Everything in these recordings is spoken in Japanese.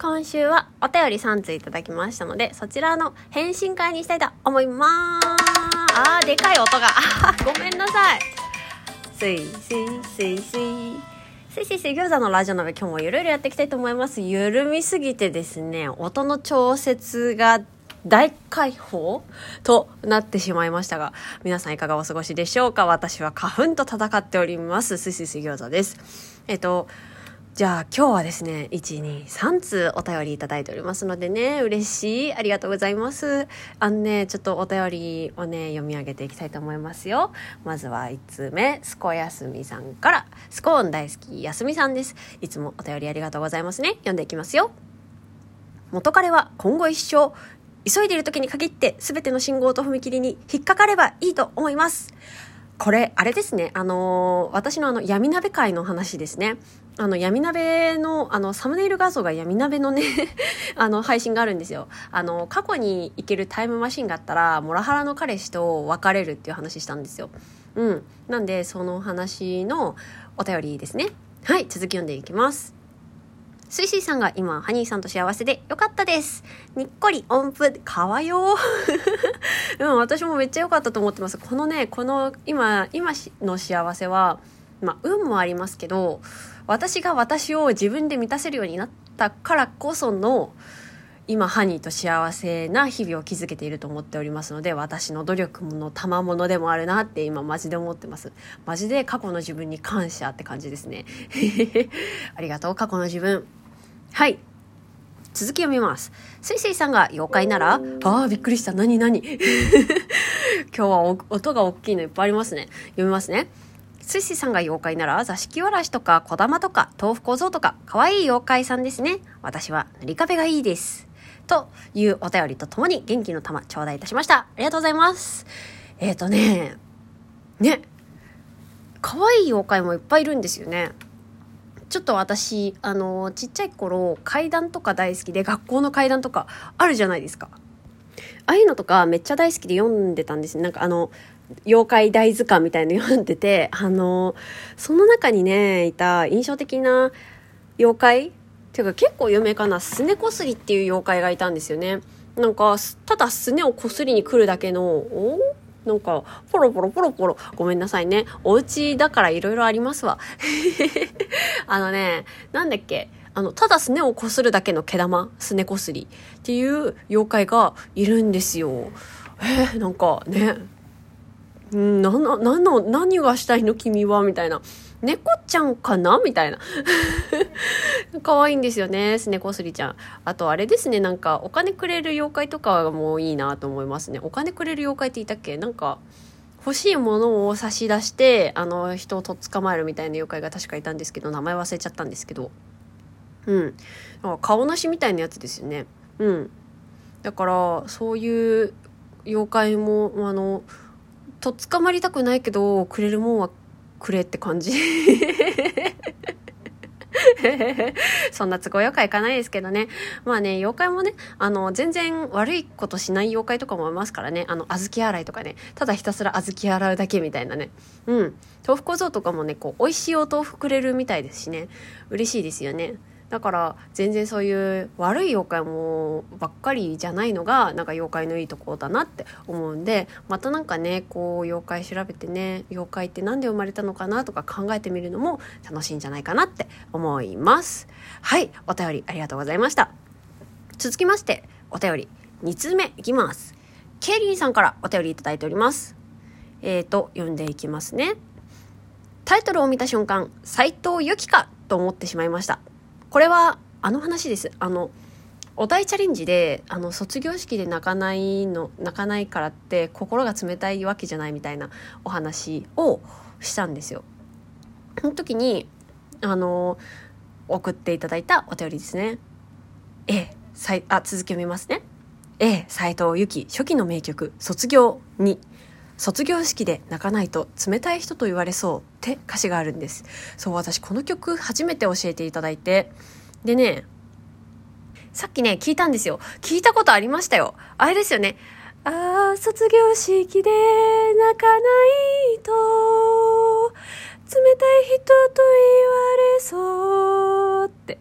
今週はお便り3通いただきましたので、そちらの返信会にしたいと思いまーす。あー、でかい音が。ごめんなさい。すいすいすいすい。すいすいすい餃子のラジオ鍋今日もゆるゆるやっていきたいと思います。緩みすぎてですね、音の調節が大解放となってしまいましたが、皆さんいかがお過ごしでしょうか私は花粉と戦っております。すいすいすい餃子です。えっと、じゃあ今日はですね、1、2、3通お便りいただいておりますのでね、嬉しい。ありがとうございます。あのね、ちょっとお便りをね、読み上げていきたいと思いますよ。まずは1通目、スコやすみさんから、スコーン大好きやすみさんです。いつもお便りありがとうございますね。読んでいきますよ。元彼は今後一生、急いでいる時に限って全ての信号と踏切に引っかかればいいと思います。これ、あれですね。あのー私のあの、闇鍋会の話ですね。あの、闇鍋の、あの、サムネイル画像が闇鍋のね、あの、配信があるんですよ。あの、過去に行けるタイムマシンがあったら、モラハラの彼氏と別れるっていう話したんですよ。うん。なんで、その話のお便りですね。はい、続き読んでいきます。スイスイさんが今、ハニーさんと幸せでよかったです。にっこり音符、かわよ。うん、私もめっちゃ良かったと思ってます。このね、この今、今の幸せは、まあ、運もありますけど、私が私を自分で満たせるようになったからこその、今、ハニーと幸せな日々を築けていると思っておりますので、私の努力の賜物でもあるなって今、マジで思ってます。マジで過去の自分に感謝って感じですね。ありがとう、過去の自分。はい。続き読みます。スイスイさんが妖怪ならああ、びっくりした。何何？今日は音が大きいのいっぱいありますね。読みますね。スイスさんが妖怪なら座敷わらしとか小玉とか豆腐小僧とか可愛い妖怪さんですね。私は塗り壁がいいです。というお便りとともに元気の玉頂戴いたしました。ありがとうございます。えっ、ー、とね、ね、可愛い妖怪もいっぱいいるんですよね。ちょっと私、あの、ちっちゃい頃、階段とか大好きで、学校の階段とかあるじゃないですか。ああいうのとかめっちゃ大好きで読んでたんですなんかあの、妖怪大図鑑みたいの読んでて、あの、その中にね、いた印象的な妖怪っていうか結構有名かな、すねこすりっていう妖怪がいたんですよね。なんか、ただすねをこすりに来るだけの、おなんか、ポロポロポロポロ。ごめんなさいね。お家だから色々ありますわ。あのね、なんだっけ。あの、ただすねをこするだけの毛玉、すねこすりっていう妖怪がいるんですよ。えー、なんかね、んな、な、なの、何がしたいの君はみたいな。猫ちゃんかなみたいな。可愛いんですよね、すねこすりちゃん。あとあれですね、なんかお金くれる妖怪とかもいいなと思いますね。お金くれる妖怪って言ったっけ？なんか、欲しいものを差し出して、あの、人をとっ捕まえるみたいな妖怪が確かいたんですけど、名前忘れちゃったんですけど。うん。なんか顔なしみたいなやつですよね。うん。だから、そういう妖怪も、あの、とっ捕まりたくないけど、くれるもんはくれって感じ。そんな都合よくはいかないですけどね。まあね、妖怪もね、あの、全然悪いことしない妖怪とかもいますからね。あの、小豆洗いとかね、ただひたすら小豆洗うだけみたいなね。うん。豆腐小僧とかもね、こう、美味しいお豆腐くれるみたいですしね。嬉しいですよね。だから全然そういう悪い妖怪もばっかりじゃないのがなんか妖怪のいいところだなって思うんでまたなんかねこう妖怪調べてね妖怪って何で生まれたのかなとか考えてみるのも楽しいんじゃないかなって思います。はいお便りありがとうございました。続きましてお便り2通目いきます。ケイリーさんからお便りいただいております。えーと読んでいきますね。タイトルを見た瞬間斎藤由貴かと思ってしまいました。これはあの話ですあのお題チャレンジであの卒業式で泣かないの泣かないからって心が冷たいわけじゃないみたいなお話をしたんですよ。その時にあの送っていただいたお便りですね。え、さいあ続き読みますね。ええ、斎藤由貴初期の名曲「卒業」に卒業式で泣かないと冷たい人と言われそうって歌詞があるんです。そう、私この曲初めて教えていただいて。でね、さっきね、聞いたんですよ。聞いたことありましたよ。あれですよね。ああ、卒業式で泣かないと冷たい人と言われそうって。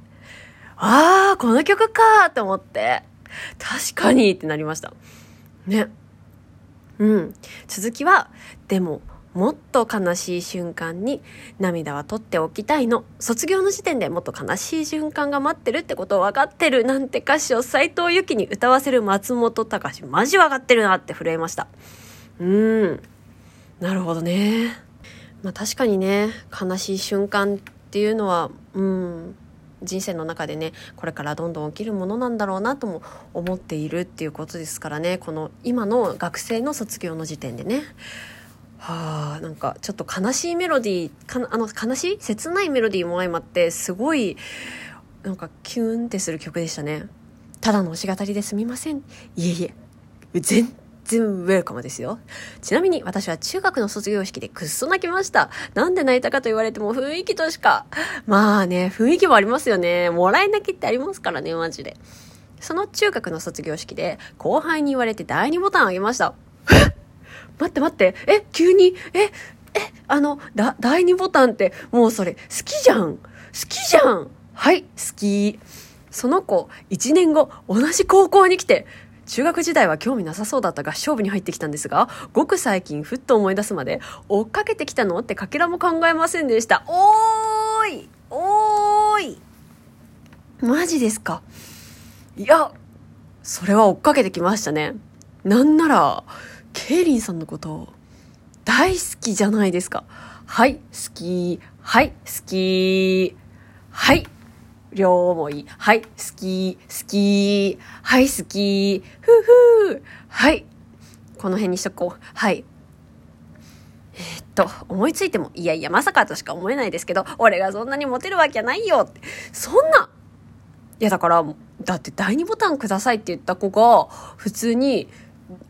ああ、この曲かーって思って、確かにってなりました。ね。うん。続きは、でも、もっと悲しい瞬間に涙は取っておきたいの。卒業の時点でもっと悲しい瞬間が待ってるってことを分かってるなんて歌詞を斎藤由貴に歌わせる松本隆マジ分かってるなって震えました。うん。なるほどね。まあ確かにね、悲しい瞬間っていうのは、うん。人生の中でねこれからどんどん起きるものなんだろうなとも思っているっていうことですからねこの今の学生の卒業の時点でねはあなんかちょっと悲しいメロディーあの悲しい？切ないメロディーも相まってすごいなんかキューンってする曲でしたねただの推し語りですみませんいえいえ全然ウェルカムですよ。ちなみに私は中学の卒業式でくっそ泣きました。なんで泣いたかと言われても雰囲気としか。まあね、雰囲気もありますよね。もらい泣きってありますからね、マジで。その中学の卒業式で後輩に言われて第2ボタンあげました。待って待って、え、急に、え、え、あの、だ、第2ボタンって、もうそれ、好きじゃん。好きじゃん。はい、好き。その子、1年後、同じ高校に来て、中学時代は興味なさそうだった合唱部に入ってきたんですが、ごく最近ふっと思い出すまで、追っかけてきたのってかけらも考えませんでした。おーい！おーい！マジですか？いや、それは追っかけてきましたね。なんなら、ケイリンさんのこと大好きじゃないですか。はい、好き。はい、好き。はい、両思い。はい、好き。好き。はい、好き。ふふはい。この辺にしとこう。はい。えー、っと、思いついても、いやいや、まさかとしか思えないですけど、俺がそんなにモテるわけないよって。そんないや、だから、だって第2ボタンくださいって言った子が、普通に、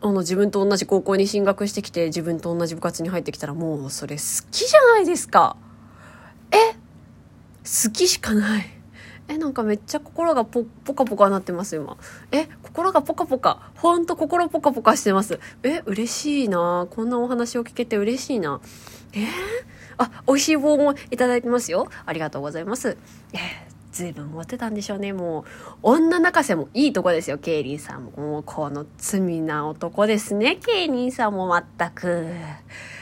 あの自分と同じ高校に進学してきて自分と同じ部活に入ってきたらもうそれ好きじゃないですか。え好きしかない。えなんかめっちゃ心がポポカポカなってます今。え心がポカポカ。ほんと心ポカポカしてます。え嬉しいな。こんなお話を聞けて嬉しいな。えー、あ美味しい棒もいただいてますよ。ありがとうございます。えー随分モテたんでしょうね。もう、女泣かせもいいとこですよ、ケイリンさんも。もう、この罪な男ですね、ケイリンさんも全く。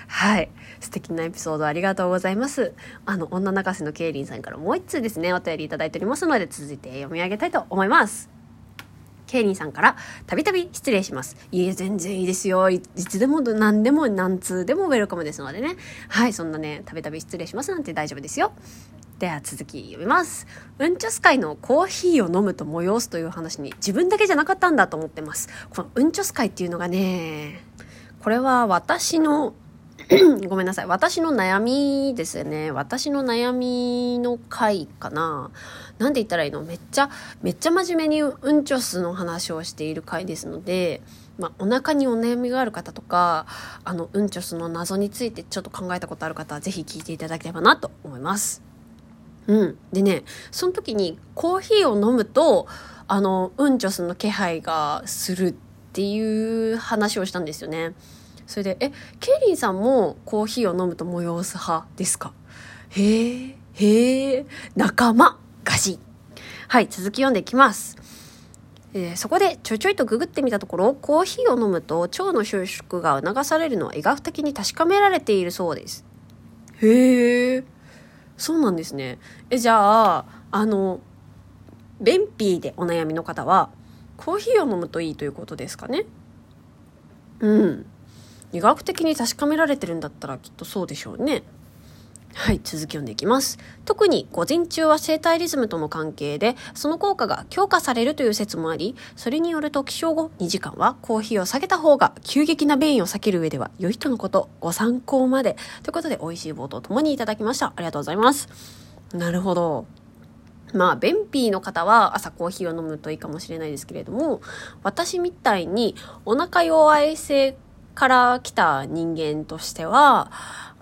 はい。素敵なエピソードありがとうございます。あの、女泣かせのケイリンさんからもう一通ですね、お便りいただいておりますので、続いて読み上げたいと思います。ケイリンさんから、たびたび失礼します。いえ、全然いいですよ。いつでも、何でも、何通でもウェルカムですのでね。はい、そんなね、たびたび失礼しますなんて大丈夫ですよ。では続き読みます。うんちょす会のコーヒーを飲むと催すという話に自分だけじゃなかったんだと思ってます。このうんちょす会っていうのがね、これは私の ごめんなさい。私の悩みですよね。私の悩みの回かな。なんで言ったらいいの？めっちゃ、めっちゃ真面目にうんちょすの話をしている回ですので、まあ、お腹にお悩みがある方とか、あの、うんちょすの謎についてちょっと考えたことある方は、ぜひ聞いていただければなと思います。うん。でね、その時にコーヒーを飲むと、あの、うんちょすの気配がするっていう話をしたんですよね。それで、え、ケイリンさんもコーヒーを飲むと催す派ですか？へえ、へえ、仲間、ガシ。はい、続き読んでいきます。えー、そこでちょいちょいとググってみたところコーヒーを飲むと腸の収縮が促されるのは医学的に確かめられているそうですへえそうなんですね。え、じゃあ、あの、便秘でお悩みの方は、コーヒーを飲むといいということですかね？うん。医学的に確かめられてるんだったらきっとそうでしょうね。はい、続き読んでいきます。特に午前中は生体リズムとの関係で、その効果が強化されるという説もあり、それによると起床後2時間はコーヒーを下げた方が急激な便意を避ける上では良いとのこと、ご参考まで。ということで、美味しい棒とともにいただきました。ありがとうございます。なるほど。まあ、便秘の方は朝コーヒーを飲むといいかもしれないですけれども、私みたいにお腹弱い性から来た人間としては、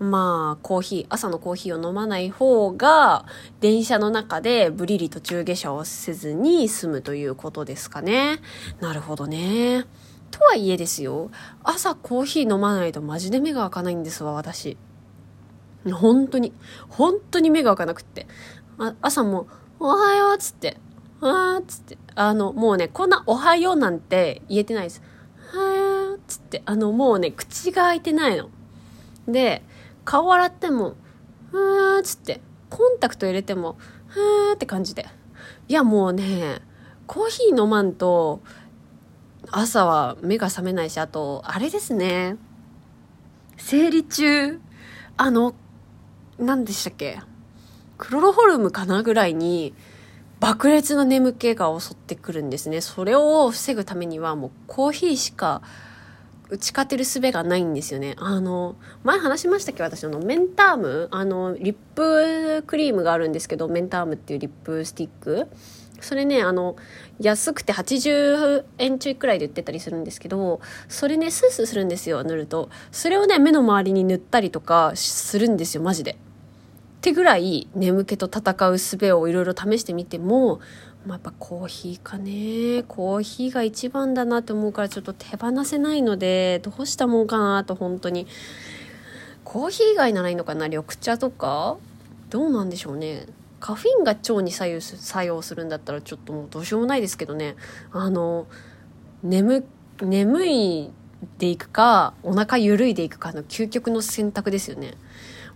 まあ、コーヒー、朝のコーヒーを飲まない方が、電車の中でブリリ途中下車をせずに済むということですかね。なるほどね。とはいえですよ、朝コーヒー飲まないとマジで目が開かないんですわ、私。本当に、本当に目が開かなくって。朝も、おはようっつって、あーっつって、あの、もうね、こんなおはようなんて言えてないです。はーつって、あの、もうね、口が開いてないの。で、顔洗っても、はーっつって、コンタクト入れても、はーって感じで。いや、もうね、コーヒー飲まんと、朝は目が覚めないし、あと、あれですね。生理中、あの、何でしたっけ？クロロホルムかなぐらいに、爆裂の眠気が襲ってくるんですね。それを防ぐためにはもうコーヒーしか打ち勝てる術がないんですよね。あの、前話しましたっけ？私、あの、メンターム？あの、リップクリームがあるんですけど、メンタームっていうリップスティック？それね、あの、安くて80円ちょいくらいで売ってたりするんですけど、それね、スースーするんですよ、塗ると。それをね、目の周りに塗ったりとかするんですよ、マジで。ってぐらい眠気と戦う術をいろいろ試してみても、まあ、やっぱコーヒーかね。コーヒーが一番だなって思うからちょっと手放せないので、どうしたもんかなと本当に。コーヒー以外ならいいのかな？緑茶とか？どうなんでしょうね。カフェインが腸に作用す作用するんだったらちょっともうどうしようもないですけどね。あの、眠、眠いでいくか、お腹ゆるいでいくかの究極の選択ですよね。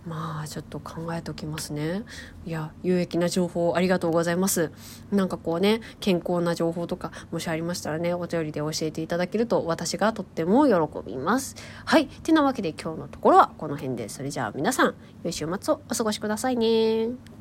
まあちょっと考えておきますね。いや有益な情報ありがとうございます。なんかこうね健康な情報とかもしありましたらねお便りで教えていただけると私がとっても喜びます。はい。てなわけで今日のところはこの辺で。それじゃあ皆さん良い週末をお過ごしくださいね。